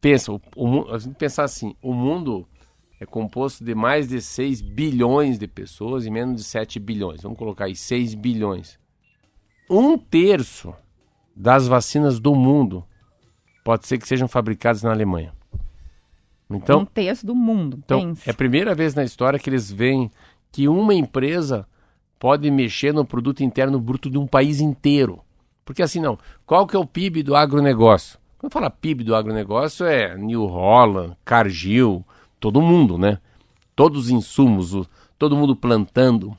Pensa, o, o, a gente pensar assim, o mundo é composto de mais de 6 bilhões de pessoas e menos de 7 bilhões. Vamos colocar aí 6 bilhões. Um terço das vacinas do mundo pode ser que sejam fabricadas na Alemanha. Então,
um terço do mundo,
então,
pense.
é a primeira vez na história que eles veem que uma empresa pode mexer no produto interno bruto de um país inteiro. Porque assim, não. Qual que é o PIB do agronegócio? Quando fala PIB do agronegócio é New Holland, Cargill, todo mundo, né? Todos os insumos, todo mundo plantando,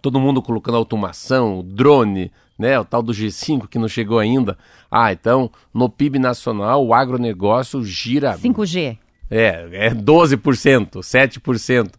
todo mundo colocando automação, drone, né? O tal do G5 que não chegou ainda. Ah, então, no PIB nacional, o agronegócio gira
5G.
é, é 12%, 7%.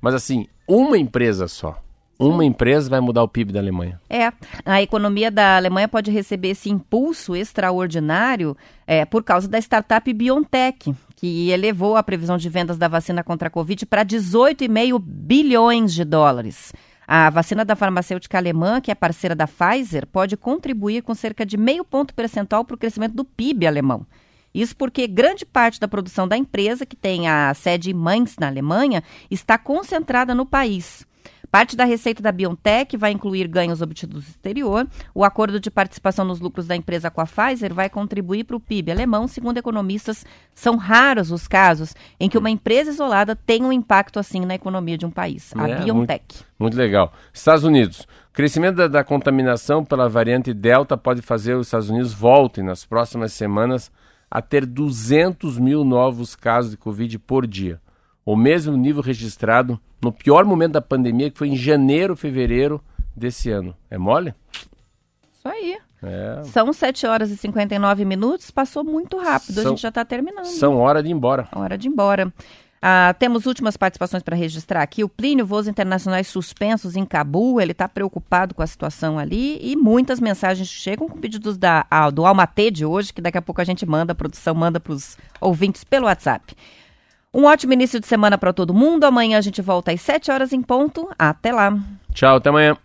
Mas assim, uma empresa só. Uma empresa vai mudar o PIB da Alemanha.
É, a economia da Alemanha pode receber esse impulso extraordinário é, por causa da startup BioNTech, que elevou a previsão de vendas da vacina contra a Covid para 18,5 bilhões de dólares. A vacina da farmacêutica alemã, que é parceira da Pfizer, pode contribuir com cerca de meio ponto percentual para o crescimento do PIB alemão. Isso porque grande parte da produção da empresa, que tem a sede em Mainz, na Alemanha, está concentrada no país. Parte da receita da BioNTech vai incluir ganhos obtidos do exterior. O acordo de participação nos lucros da empresa com a Pfizer vai contribuir para o PIB alemão. Segundo economistas, são raros os casos em que uma empresa isolada tem um impacto assim na economia de um país. A
É,
BioNTech.
Muito legal. Estados Unidos. Crescimento da, da contaminação pela variante Delta pode fazer os Estados Unidos voltem nas próximas semanas a ter 200 mil novos casos de Covid por dia. O mesmo nível registrado no pior momento da pandemia, que foi em janeiro, fevereiro desse ano. É mole?
Isso aí.
É.
São 7 horas e 59 minutos. Passou muito rápido. A
São-
gente já está terminando.
São hora de ir embora.
Hora de ir embora. Ah, temos últimas participações para registrar aqui. O Plínio, voos internacionais suspensos em Cabul, ele está preocupado com a situação ali e muitas mensagens chegam com pedidos da, ah, do Almatê de hoje, que daqui a pouco a gente manda, a produção manda para os ouvintes pelo WhatsApp. Um ótimo início de semana para todo mundo. Amanhã a gente volta às 7 horas em ponto. Até lá.
Tchau, até amanhã.